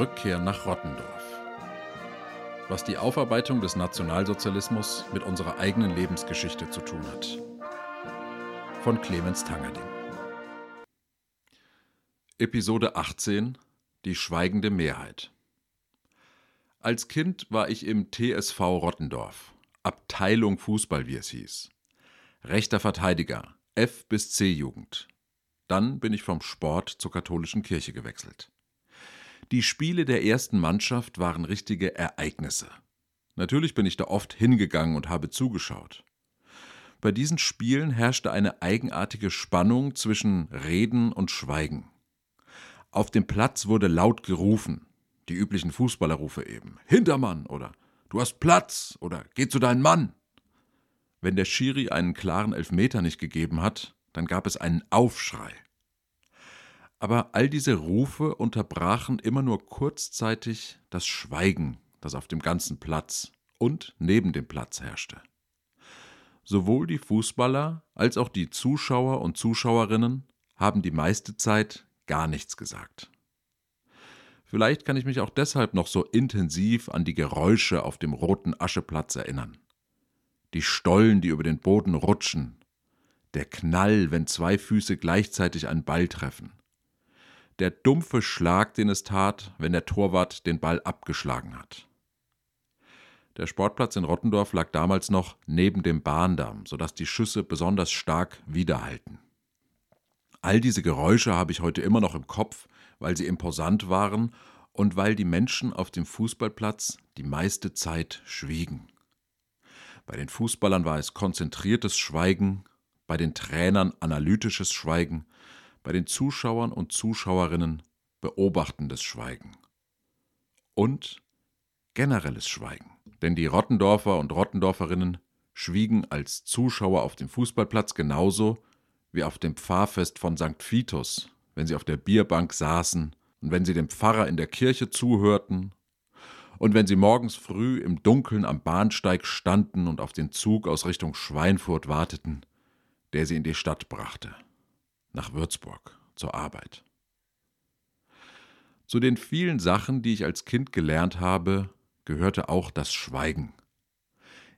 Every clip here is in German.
Rückkehr nach Rottendorf. Was die Aufarbeitung des Nationalsozialismus mit unserer eigenen Lebensgeschichte zu tun hat. Von Clemens Tangerding. Episode 18 Die schweigende Mehrheit. Als Kind war ich im TSV Rottendorf, Abteilung Fußball, wie es hieß. Rechter Verteidiger, F bis C Jugend. Dann bin ich vom Sport zur katholischen Kirche gewechselt. Die Spiele der ersten Mannschaft waren richtige Ereignisse. Natürlich bin ich da oft hingegangen und habe zugeschaut. Bei diesen Spielen herrschte eine eigenartige Spannung zwischen Reden und Schweigen. Auf dem Platz wurde laut gerufen, die üblichen Fußballerrufe eben. Hintermann oder Du hast Platz oder Geh zu deinem Mann. Wenn der Schiri einen klaren Elfmeter nicht gegeben hat, dann gab es einen Aufschrei. Aber all diese Rufe unterbrachen immer nur kurzzeitig das Schweigen, das auf dem ganzen Platz und neben dem Platz herrschte. Sowohl die Fußballer als auch die Zuschauer und Zuschauerinnen haben die meiste Zeit gar nichts gesagt. Vielleicht kann ich mich auch deshalb noch so intensiv an die Geräusche auf dem roten Ascheplatz erinnern. Die Stollen, die über den Boden rutschen, der Knall, wenn zwei Füße gleichzeitig einen Ball treffen, der dumpfe Schlag, den es tat, wenn der Torwart den Ball abgeschlagen hat. Der Sportplatz in Rottendorf lag damals noch neben dem Bahndamm, sodass die Schüsse besonders stark widerhalten. All diese Geräusche habe ich heute immer noch im Kopf, weil sie imposant waren und weil die Menschen auf dem Fußballplatz die meiste Zeit schwiegen. Bei den Fußballern war es konzentriertes Schweigen, bei den Trainern analytisches Schweigen, bei den Zuschauern und Zuschauerinnen beobachtendes Schweigen. Und generelles Schweigen. Denn die Rottendorfer und Rottendorferinnen schwiegen als Zuschauer auf dem Fußballplatz genauso wie auf dem Pfarrfest von St. Vitus, wenn sie auf der Bierbank saßen und wenn sie dem Pfarrer in der Kirche zuhörten und wenn sie morgens früh im Dunkeln am Bahnsteig standen und auf den Zug aus Richtung Schweinfurt warteten, der sie in die Stadt brachte nach Würzburg zur Arbeit. Zu den vielen Sachen, die ich als Kind gelernt habe, gehörte auch das Schweigen.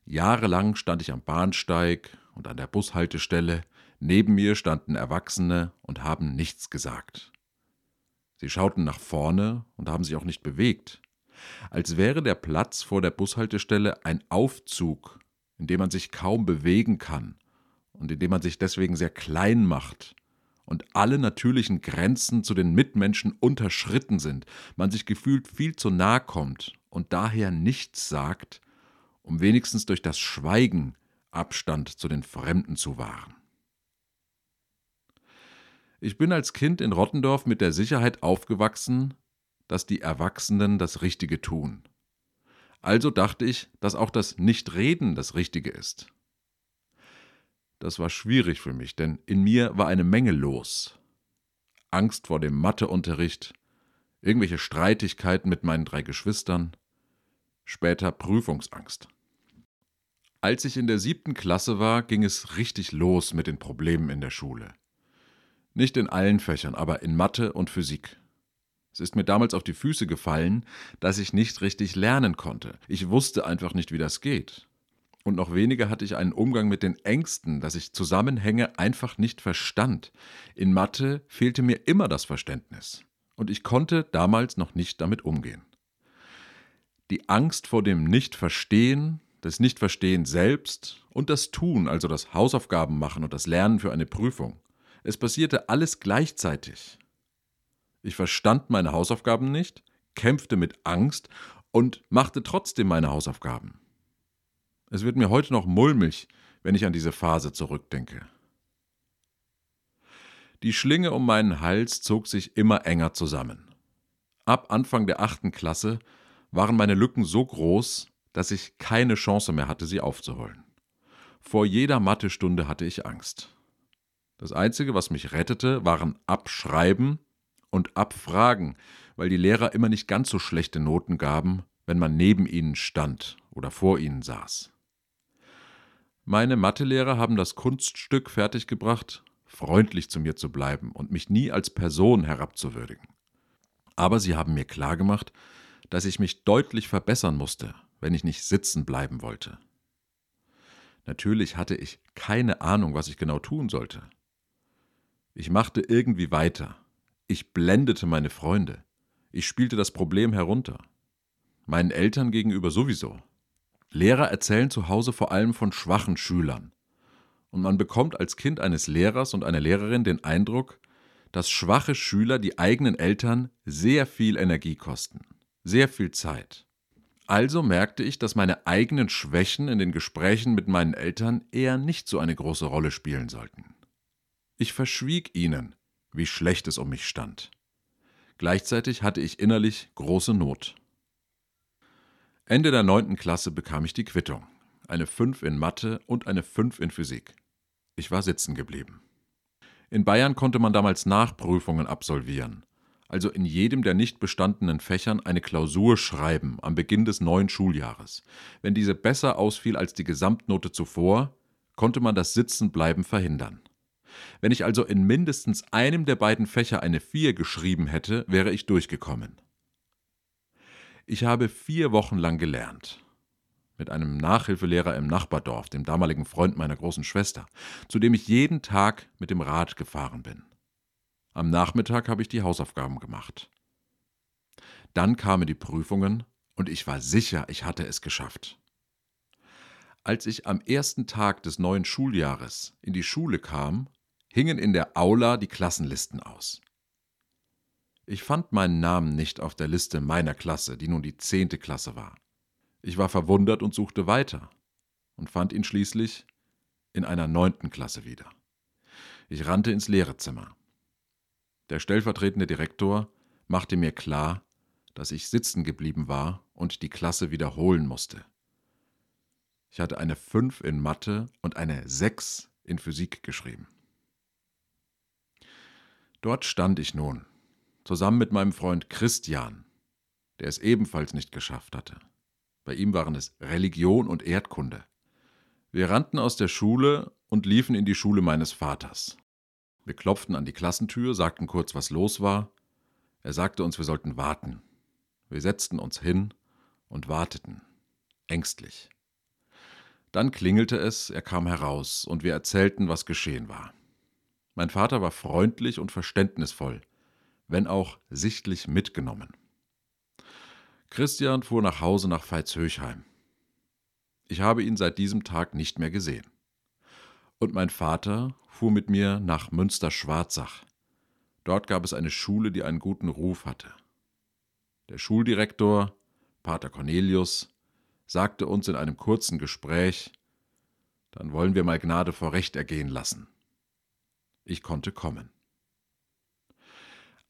Jahrelang stand ich am Bahnsteig und an der Bushaltestelle, neben mir standen Erwachsene und haben nichts gesagt. Sie schauten nach vorne und haben sich auch nicht bewegt, als wäre der Platz vor der Bushaltestelle ein Aufzug, in dem man sich kaum bewegen kann und in dem man sich deswegen sehr klein macht und alle natürlichen Grenzen zu den Mitmenschen unterschritten sind, man sich gefühlt viel zu nahe kommt und daher nichts sagt, um wenigstens durch das Schweigen Abstand zu den Fremden zu wahren. Ich bin als Kind in Rottendorf mit der Sicherheit aufgewachsen, dass die Erwachsenen das Richtige tun. Also dachte ich, dass auch das Nichtreden das Richtige ist. Das war schwierig für mich, denn in mir war eine Menge los. Angst vor dem Matheunterricht, irgendwelche Streitigkeiten mit meinen drei Geschwistern, später Prüfungsangst. Als ich in der siebten Klasse war, ging es richtig los mit den Problemen in der Schule. Nicht in allen Fächern, aber in Mathe und Physik. Es ist mir damals auf die Füße gefallen, dass ich nicht richtig lernen konnte. Ich wusste einfach nicht, wie das geht und noch weniger hatte ich einen Umgang mit den Ängsten, dass ich Zusammenhänge einfach nicht verstand. In Mathe fehlte mir immer das Verständnis und ich konnte damals noch nicht damit umgehen. Die Angst vor dem Nichtverstehen, das Nichtverstehen selbst und das Tun, also das Hausaufgaben machen und das Lernen für eine Prüfung. Es passierte alles gleichzeitig. Ich verstand meine Hausaufgaben nicht, kämpfte mit Angst und machte trotzdem meine Hausaufgaben. Es wird mir heute noch mulmig, wenn ich an diese Phase zurückdenke. Die Schlinge um meinen Hals zog sich immer enger zusammen. Ab Anfang der achten Klasse waren meine Lücken so groß, dass ich keine Chance mehr hatte, sie aufzuholen. Vor jeder Mathestunde hatte ich Angst. Das Einzige, was mich rettete, waren Abschreiben und Abfragen, weil die Lehrer immer nicht ganz so schlechte Noten gaben, wenn man neben ihnen stand oder vor ihnen saß. Meine Mathelehrer haben das Kunststück fertiggebracht, freundlich zu mir zu bleiben und mich nie als Person herabzuwürdigen. Aber sie haben mir klargemacht, dass ich mich deutlich verbessern musste, wenn ich nicht sitzen bleiben wollte. Natürlich hatte ich keine Ahnung, was ich genau tun sollte. Ich machte irgendwie weiter. Ich blendete meine Freunde. Ich spielte das Problem herunter. Meinen Eltern gegenüber sowieso. Lehrer erzählen zu Hause vor allem von schwachen Schülern. Und man bekommt als Kind eines Lehrers und einer Lehrerin den Eindruck, dass schwache Schüler die eigenen Eltern sehr viel Energie kosten, sehr viel Zeit. Also merkte ich, dass meine eigenen Schwächen in den Gesprächen mit meinen Eltern eher nicht so eine große Rolle spielen sollten. Ich verschwieg ihnen, wie schlecht es um mich stand. Gleichzeitig hatte ich innerlich große Not. Ende der neunten Klasse bekam ich die Quittung. Eine 5 in Mathe und eine 5 in Physik. Ich war sitzen geblieben. In Bayern konnte man damals Nachprüfungen absolvieren, also in jedem der nicht bestandenen Fächern eine Klausur schreiben am Beginn des neuen Schuljahres. Wenn diese besser ausfiel als die Gesamtnote zuvor, konnte man das Sitzenbleiben verhindern. Wenn ich also in mindestens einem der beiden Fächer eine 4 geschrieben hätte, wäre ich durchgekommen. Ich habe vier Wochen lang gelernt. Mit einem Nachhilfelehrer im Nachbardorf, dem damaligen Freund meiner großen Schwester, zu dem ich jeden Tag mit dem Rad gefahren bin. Am Nachmittag habe ich die Hausaufgaben gemacht. Dann kamen die Prüfungen und ich war sicher, ich hatte es geschafft. Als ich am ersten Tag des neuen Schuljahres in die Schule kam, hingen in der Aula die Klassenlisten aus. Ich fand meinen Namen nicht auf der Liste meiner Klasse, die nun die zehnte Klasse war. Ich war verwundert und suchte weiter und fand ihn schließlich in einer neunten Klasse wieder. Ich rannte ins Lehrerzimmer. Der stellvertretende Direktor machte mir klar, dass ich sitzen geblieben war und die Klasse wiederholen musste. Ich hatte eine 5 in Mathe und eine 6 in Physik geschrieben. Dort stand ich nun, zusammen mit meinem Freund Christian, der es ebenfalls nicht geschafft hatte. Bei ihm waren es Religion und Erdkunde. Wir rannten aus der Schule und liefen in die Schule meines Vaters. Wir klopften an die Klassentür, sagten kurz, was los war. Er sagte uns, wir sollten warten. Wir setzten uns hin und warteten, ängstlich. Dann klingelte es, er kam heraus, und wir erzählten, was geschehen war. Mein Vater war freundlich und verständnisvoll, wenn auch sichtlich mitgenommen. Christian fuhr nach Hause nach Veitshöchheim. Ich habe ihn seit diesem Tag nicht mehr gesehen. Und mein Vater fuhr mit mir nach Münster-Schwarzach. Dort gab es eine Schule, die einen guten Ruf hatte. Der Schuldirektor, Pater Cornelius, sagte uns in einem kurzen Gespräch, dann wollen wir mal Gnade vor Recht ergehen lassen. Ich konnte kommen.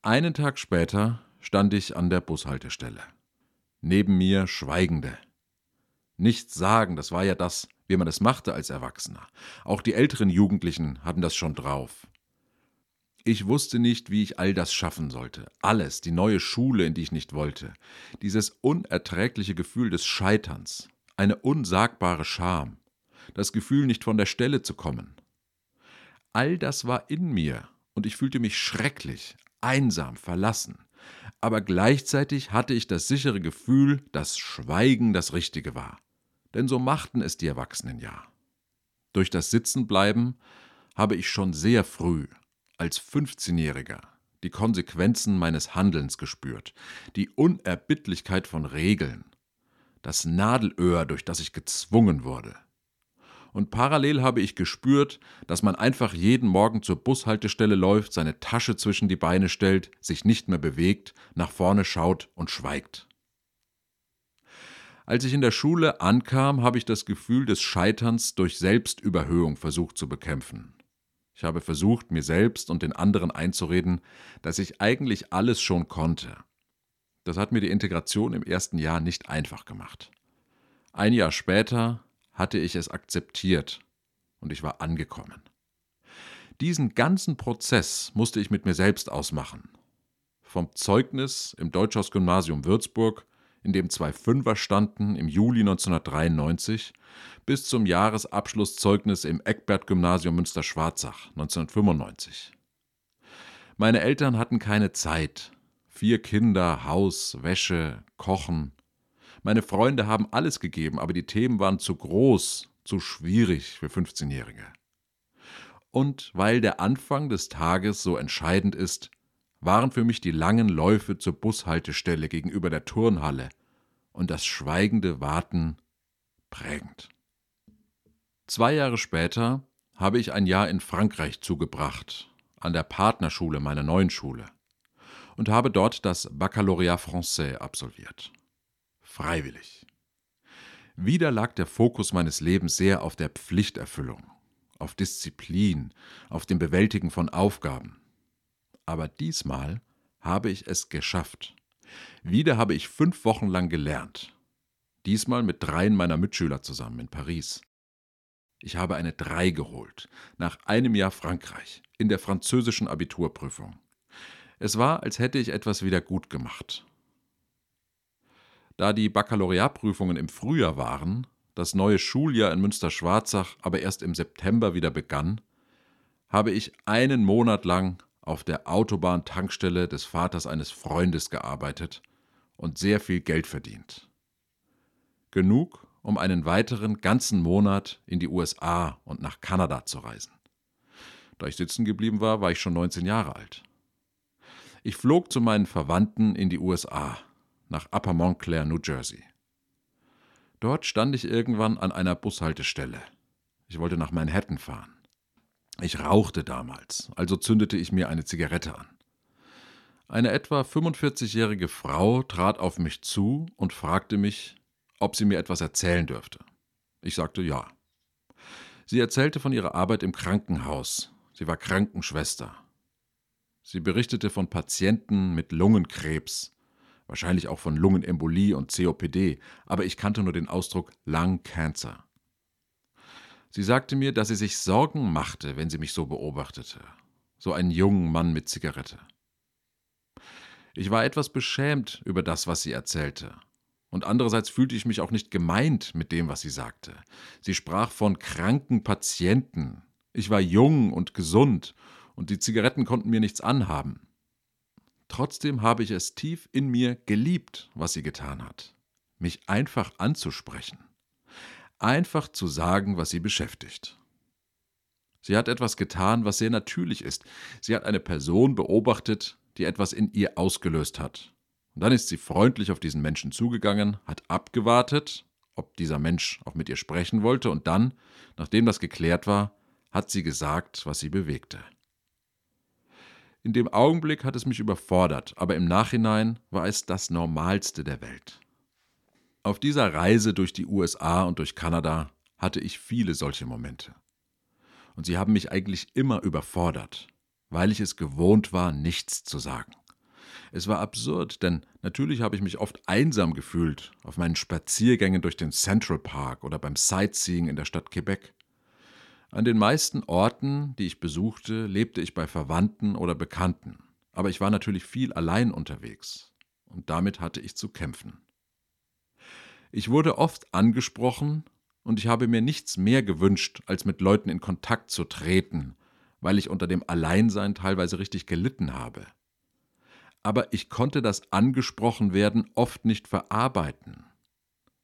Einen Tag später stand ich an der Bushaltestelle. Neben mir Schweigende. Nichts sagen, das war ja das, wie man es machte als Erwachsener. Auch die älteren Jugendlichen hatten das schon drauf. Ich wusste nicht, wie ich all das schaffen sollte. Alles, die neue Schule, in die ich nicht wollte. Dieses unerträgliche Gefühl des Scheiterns. Eine unsagbare Scham. Das Gefühl, nicht von der Stelle zu kommen. All das war in mir und ich fühlte mich schrecklich, einsam, verlassen. Aber gleichzeitig hatte ich das sichere Gefühl, dass Schweigen das Richtige war. Denn so machten es die Erwachsenen ja. Durch das Sitzenbleiben habe ich schon sehr früh als 15-Jähriger die Konsequenzen meines Handelns gespürt, die Unerbittlichkeit von Regeln, das Nadelöhr, durch das ich gezwungen wurde. Und parallel habe ich gespürt, dass man einfach jeden Morgen zur Bushaltestelle läuft, seine Tasche zwischen die Beine stellt, sich nicht mehr bewegt, nach vorne schaut und schweigt. Als ich in der Schule ankam, habe ich das Gefühl des Scheiterns durch Selbstüberhöhung versucht zu bekämpfen. Ich habe versucht, mir selbst und den anderen einzureden, dass ich eigentlich alles schon konnte. Das hat mir die Integration im ersten Jahr nicht einfach gemacht. Ein Jahr später hatte ich es akzeptiert und ich war angekommen. Diesen ganzen Prozess musste ich mit mir selbst ausmachen. Vom Zeugnis im Deutschhaus-Gymnasium Würzburg in dem zwei Fünfer standen im Juli 1993, bis zum Jahresabschlusszeugnis im Eckbert-Gymnasium Münster-Schwarzach 1995. Meine Eltern hatten keine Zeit. Vier Kinder, Haus, Wäsche, Kochen. Meine Freunde haben alles gegeben, aber die Themen waren zu groß, zu schwierig für 15-Jährige. Und weil der Anfang des Tages so entscheidend ist, waren für mich die langen Läufe zur Bushaltestelle gegenüber der Turnhalle und das schweigende Warten prägend. Zwei Jahre später habe ich ein Jahr in Frankreich zugebracht, an der Partnerschule meiner neuen Schule, und habe dort das Baccalaureat Français absolviert. Freiwillig. Wieder lag der Fokus meines Lebens sehr auf der Pflichterfüllung, auf Disziplin, auf dem Bewältigen von Aufgaben. Aber diesmal habe ich es geschafft. Wieder habe ich fünf Wochen lang gelernt. Diesmal mit dreien meiner Mitschüler zusammen in Paris. Ich habe eine Drei geholt, nach einem Jahr Frankreich, in der französischen Abiturprüfung. Es war, als hätte ich etwas wieder gut gemacht. Da die Baccalaureatprüfungen im Frühjahr waren, das neue Schuljahr in Münster-Schwarzach aber erst im September wieder begann, habe ich einen Monat lang auf der Autobahntankstelle des Vaters eines Freundes gearbeitet und sehr viel Geld verdient. Genug, um einen weiteren ganzen Monat in die USA und nach Kanada zu reisen. Da ich sitzen geblieben war, war ich schon 19 Jahre alt. Ich flog zu meinen Verwandten in die USA, nach Upper Montclair, New Jersey. Dort stand ich irgendwann an einer Bushaltestelle. Ich wollte nach Manhattan fahren. Ich rauchte damals, also zündete ich mir eine Zigarette an. Eine etwa 45-jährige Frau trat auf mich zu und fragte mich, ob sie mir etwas erzählen dürfte. Ich sagte ja. Sie erzählte von ihrer Arbeit im Krankenhaus. Sie war Krankenschwester. Sie berichtete von Patienten mit Lungenkrebs, wahrscheinlich auch von Lungenembolie und COPD, aber ich kannte nur den Ausdruck Lung Cancer. Sie sagte mir, dass sie sich Sorgen machte, wenn sie mich so beobachtete. So einen jungen Mann mit Zigarette. Ich war etwas beschämt über das, was sie erzählte. Und andererseits fühlte ich mich auch nicht gemeint mit dem, was sie sagte. Sie sprach von kranken Patienten. Ich war jung und gesund, und die Zigaretten konnten mir nichts anhaben. Trotzdem habe ich es tief in mir geliebt, was sie getan hat. Mich einfach anzusprechen. Einfach zu sagen, was sie beschäftigt. Sie hat etwas getan, was sehr natürlich ist. Sie hat eine Person beobachtet, die etwas in ihr ausgelöst hat. Und dann ist sie freundlich auf diesen Menschen zugegangen, hat abgewartet, ob dieser Mensch auch mit ihr sprechen wollte, und dann, nachdem das geklärt war, hat sie gesagt, was sie bewegte. In dem Augenblick hat es mich überfordert, aber im Nachhinein war es das Normalste der Welt. Auf dieser Reise durch die USA und durch Kanada hatte ich viele solche Momente. Und sie haben mich eigentlich immer überfordert, weil ich es gewohnt war, nichts zu sagen. Es war absurd, denn natürlich habe ich mich oft einsam gefühlt auf meinen Spaziergängen durch den Central Park oder beim Sightseeing in der Stadt Quebec. An den meisten Orten, die ich besuchte, lebte ich bei Verwandten oder Bekannten, aber ich war natürlich viel allein unterwegs, und damit hatte ich zu kämpfen. Ich wurde oft angesprochen, und ich habe mir nichts mehr gewünscht, als mit Leuten in Kontakt zu treten, weil ich unter dem Alleinsein teilweise richtig gelitten habe aber ich konnte das angesprochen werden oft nicht verarbeiten.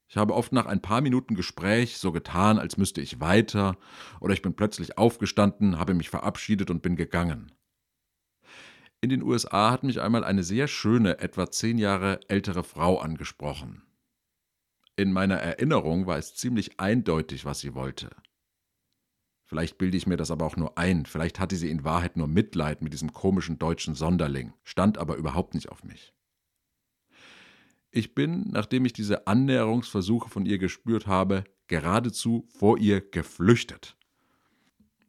Ich habe oft nach ein paar Minuten Gespräch so getan, als müsste ich weiter, oder ich bin plötzlich aufgestanden, habe mich verabschiedet und bin gegangen. In den USA hat mich einmal eine sehr schöne, etwa zehn Jahre ältere Frau angesprochen. In meiner Erinnerung war es ziemlich eindeutig, was sie wollte. Vielleicht bilde ich mir das aber auch nur ein, vielleicht hatte sie in Wahrheit nur Mitleid mit diesem komischen deutschen Sonderling, stand aber überhaupt nicht auf mich. Ich bin, nachdem ich diese Annäherungsversuche von ihr gespürt habe, geradezu vor ihr geflüchtet.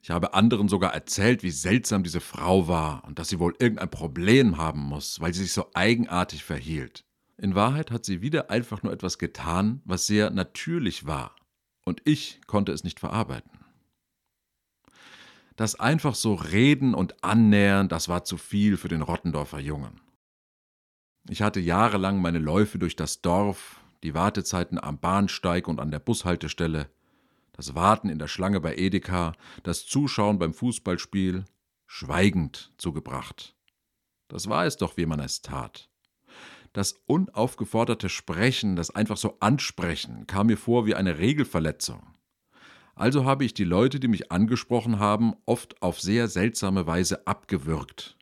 Ich habe anderen sogar erzählt, wie seltsam diese Frau war und dass sie wohl irgendein Problem haben muss, weil sie sich so eigenartig verhielt. In Wahrheit hat sie wieder einfach nur etwas getan, was sehr natürlich war, und ich konnte es nicht verarbeiten. Das einfach so reden und annähern, das war zu viel für den Rottendorfer Jungen. Ich hatte jahrelang meine Läufe durch das Dorf, die Wartezeiten am Bahnsteig und an der Bushaltestelle, das Warten in der Schlange bei Edeka, das Zuschauen beim Fußballspiel schweigend zugebracht. Das war es doch, wie man es tat. Das unaufgeforderte Sprechen, das einfach so Ansprechen, kam mir vor wie eine Regelverletzung. Also habe ich die Leute, die mich angesprochen haben, oft auf sehr seltsame Weise abgewürgt.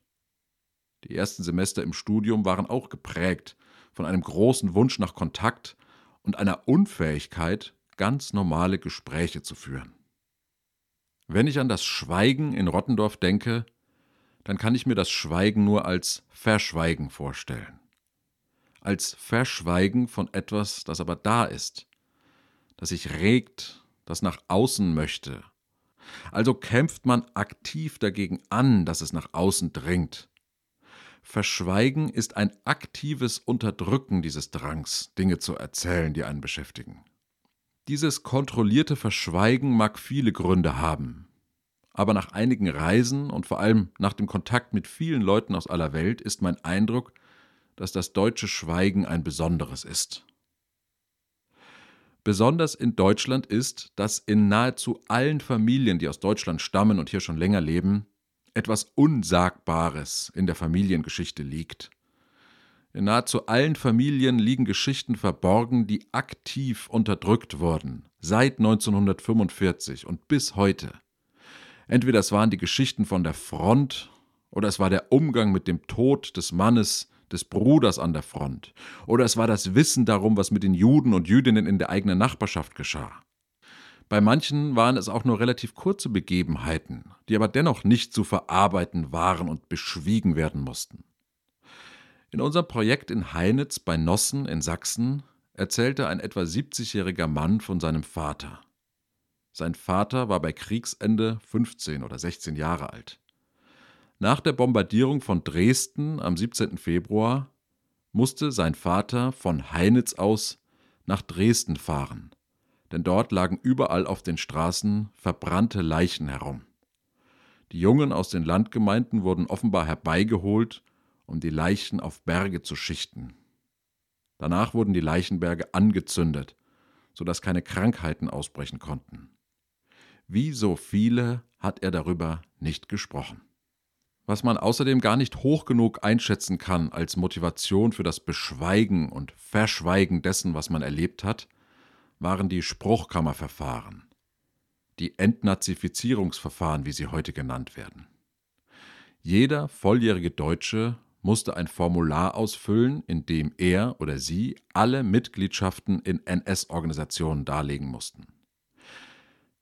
Die ersten Semester im Studium waren auch geprägt von einem großen Wunsch nach Kontakt und einer Unfähigkeit, ganz normale Gespräche zu führen. Wenn ich an das Schweigen in Rottendorf denke, dann kann ich mir das Schweigen nur als Verschweigen vorstellen. Als Verschweigen von etwas, das aber da ist, das sich regt, das nach außen möchte. Also kämpft man aktiv dagegen an, dass es nach außen dringt. Verschweigen ist ein aktives Unterdrücken dieses Drangs, Dinge zu erzählen, die einen beschäftigen. Dieses kontrollierte Verschweigen mag viele Gründe haben, aber nach einigen Reisen und vor allem nach dem Kontakt mit vielen Leuten aus aller Welt ist mein Eindruck, dass das deutsche Schweigen ein besonderes ist. Besonders in Deutschland ist, dass in nahezu allen Familien, die aus Deutschland stammen und hier schon länger leben, etwas Unsagbares in der Familiengeschichte liegt. In nahezu allen Familien liegen Geschichten verborgen, die aktiv unterdrückt wurden, seit 1945 und bis heute. Entweder es waren die Geschichten von der Front oder es war der Umgang mit dem Tod des Mannes, des Bruders an der Front, oder es war das Wissen darum, was mit den Juden und Jüdinnen in der eigenen Nachbarschaft geschah. Bei manchen waren es auch nur relativ kurze Begebenheiten, die aber dennoch nicht zu verarbeiten waren und beschwiegen werden mussten. In unserem Projekt in Heinitz bei Nossen in Sachsen erzählte ein etwa 70-jähriger Mann von seinem Vater. Sein Vater war bei Kriegsende 15 oder 16 Jahre alt. Nach der Bombardierung von Dresden am 17. Februar musste sein Vater von Heinitz aus nach Dresden fahren, denn dort lagen überall auf den Straßen verbrannte Leichen herum. Die Jungen aus den Landgemeinden wurden offenbar herbeigeholt, um die Leichen auf Berge zu schichten. Danach wurden die Leichenberge angezündet, sodass keine Krankheiten ausbrechen konnten. Wie so viele hat er darüber nicht gesprochen. Was man außerdem gar nicht hoch genug einschätzen kann als Motivation für das Beschweigen und Verschweigen dessen, was man erlebt hat, waren die Spruchkammerverfahren, die Entnazifizierungsverfahren, wie sie heute genannt werden. Jeder volljährige Deutsche musste ein Formular ausfüllen, in dem er oder sie alle Mitgliedschaften in NS-Organisationen darlegen mussten.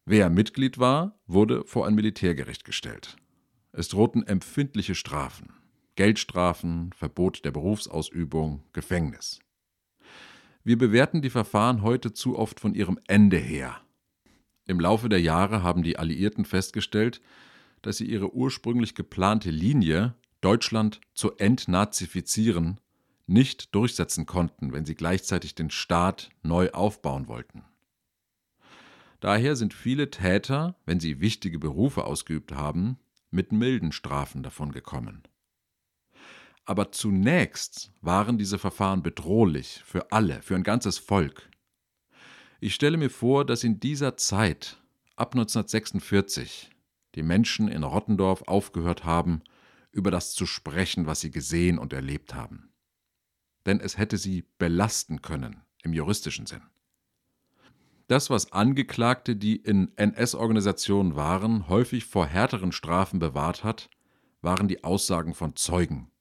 Wer Mitglied war, wurde vor ein Militärgericht gestellt. Es drohten empfindliche Strafen. Geldstrafen, Verbot der Berufsausübung, Gefängnis. Wir bewerten die Verfahren heute zu oft von ihrem Ende her. Im Laufe der Jahre haben die Alliierten festgestellt, dass sie ihre ursprünglich geplante Linie, Deutschland zu entnazifizieren, nicht durchsetzen konnten, wenn sie gleichzeitig den Staat neu aufbauen wollten. Daher sind viele Täter, wenn sie wichtige Berufe ausgeübt haben, mit milden Strafen davongekommen. Aber zunächst waren diese Verfahren bedrohlich für alle, für ein ganzes Volk. Ich stelle mir vor, dass in dieser Zeit, ab 1946, die Menschen in Rottendorf aufgehört haben, über das zu sprechen, was sie gesehen und erlebt haben. Denn es hätte sie belasten können im juristischen Sinn. Das, was Angeklagte, die in NS-Organisationen waren, häufig vor härteren Strafen bewahrt hat, waren die Aussagen von Zeugen.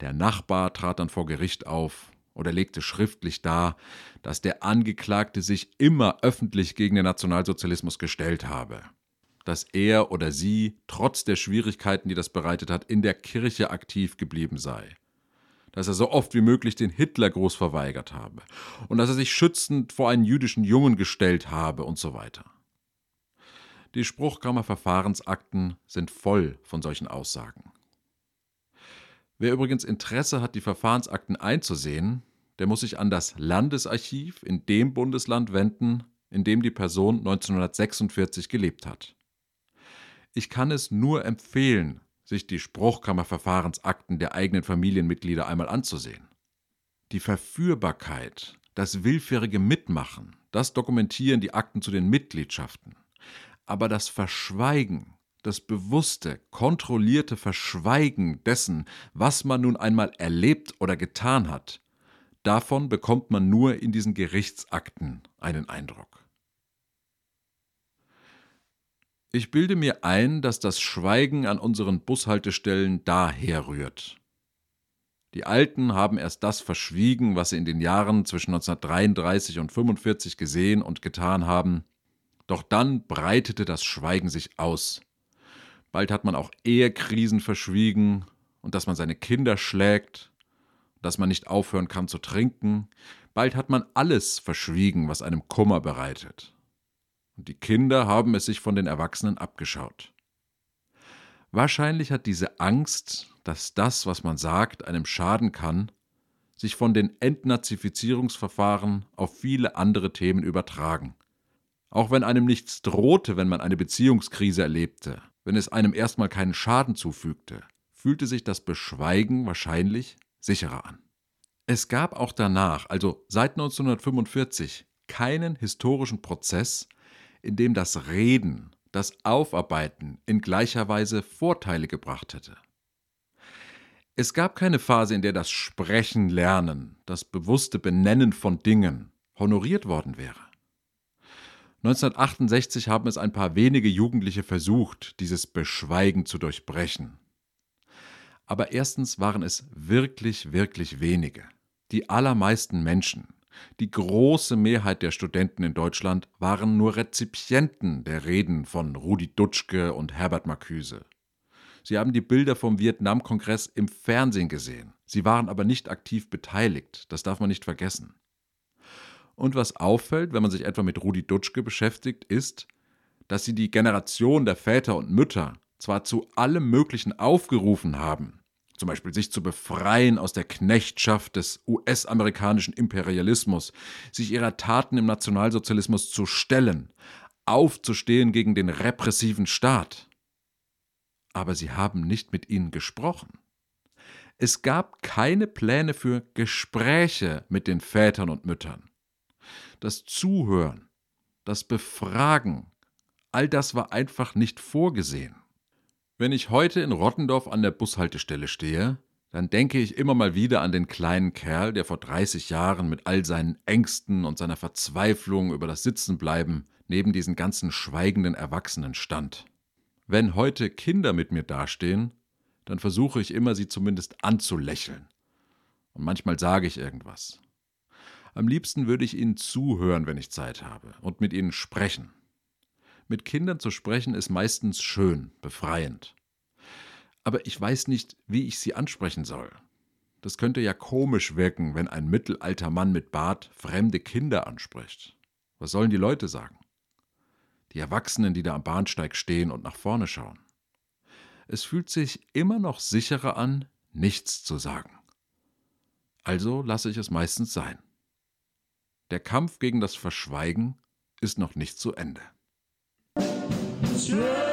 Der Nachbar trat dann vor Gericht auf oder legte schriftlich dar, dass der Angeklagte sich immer öffentlich gegen den Nationalsozialismus gestellt habe, dass er oder sie, trotz der Schwierigkeiten, die das bereitet hat, in der Kirche aktiv geblieben sei dass er so oft wie möglich den Hitlergruß verweigert habe und dass er sich schützend vor einen jüdischen Jungen gestellt habe und so weiter. Die Spruchkammerverfahrensakten sind voll von solchen Aussagen. Wer übrigens Interesse hat, die Verfahrensakten einzusehen, der muss sich an das Landesarchiv in dem Bundesland wenden, in dem die Person 1946 gelebt hat. Ich kann es nur empfehlen, sich die Spruchkammerverfahrensakten der eigenen Familienmitglieder einmal anzusehen. Die Verführbarkeit, das willfährige Mitmachen, das dokumentieren die Akten zu den Mitgliedschaften. Aber das Verschweigen, das bewusste, kontrollierte Verschweigen dessen, was man nun einmal erlebt oder getan hat, davon bekommt man nur in diesen Gerichtsakten einen Eindruck. Ich bilde mir ein, dass das Schweigen an unseren Bushaltestellen daher rührt. Die Alten haben erst das verschwiegen, was sie in den Jahren zwischen 1933 und 1945 gesehen und getan haben. Doch dann breitete das Schweigen sich aus. Bald hat man auch Ehekrisen verschwiegen und dass man seine Kinder schlägt, dass man nicht aufhören kann zu trinken. Bald hat man alles verschwiegen, was einem Kummer bereitet und die Kinder haben es sich von den Erwachsenen abgeschaut. Wahrscheinlich hat diese Angst, dass das, was man sagt, einem schaden kann, sich von den Entnazifizierungsverfahren auf viele andere Themen übertragen. Auch wenn einem nichts drohte, wenn man eine Beziehungskrise erlebte, wenn es einem erstmal keinen Schaden zufügte, fühlte sich das Beschweigen wahrscheinlich sicherer an. Es gab auch danach, also seit 1945, keinen historischen Prozess, in dem das Reden, das Aufarbeiten in gleicher Weise Vorteile gebracht hätte. Es gab keine Phase, in der das Sprechen lernen, das bewusste Benennen von Dingen honoriert worden wäre. 1968 haben es ein paar wenige Jugendliche versucht, dieses Beschweigen zu durchbrechen. Aber erstens waren es wirklich, wirklich wenige. Die allermeisten Menschen, die große Mehrheit der Studenten in Deutschland waren nur Rezipienten der Reden von Rudi Dutschke und Herbert Marcuse. Sie haben die Bilder vom Vietnamkongress im Fernsehen gesehen. Sie waren aber nicht aktiv beteiligt, das darf man nicht vergessen. Und was auffällt, wenn man sich etwa mit Rudi Dutschke beschäftigt, ist, dass sie die Generation der Väter und Mütter zwar zu allem Möglichen aufgerufen haben, zum Beispiel sich zu befreien aus der Knechtschaft des US-amerikanischen Imperialismus, sich ihrer Taten im Nationalsozialismus zu stellen, aufzustehen gegen den repressiven Staat. Aber sie haben nicht mit ihnen gesprochen. Es gab keine Pläne für Gespräche mit den Vätern und Müttern. Das Zuhören, das Befragen, all das war einfach nicht vorgesehen. Wenn ich heute in Rottendorf an der Bushaltestelle stehe, dann denke ich immer mal wieder an den kleinen Kerl, der vor 30 Jahren mit all seinen Ängsten und seiner Verzweiflung über das Sitzenbleiben neben diesen ganzen schweigenden Erwachsenen stand. Wenn heute Kinder mit mir dastehen, dann versuche ich immer, sie zumindest anzulächeln. Und manchmal sage ich irgendwas. Am liebsten würde ich ihnen zuhören, wenn ich Zeit habe, und mit ihnen sprechen. Mit Kindern zu sprechen ist meistens schön, befreiend. Aber ich weiß nicht, wie ich sie ansprechen soll. Das könnte ja komisch wirken, wenn ein mittelalter Mann mit Bart fremde Kinder anspricht. Was sollen die Leute sagen? Die Erwachsenen, die da am Bahnsteig stehen und nach vorne schauen. Es fühlt sich immer noch sicherer an, nichts zu sagen. Also lasse ich es meistens sein. Der Kampf gegen das Verschweigen ist noch nicht zu Ende. Straight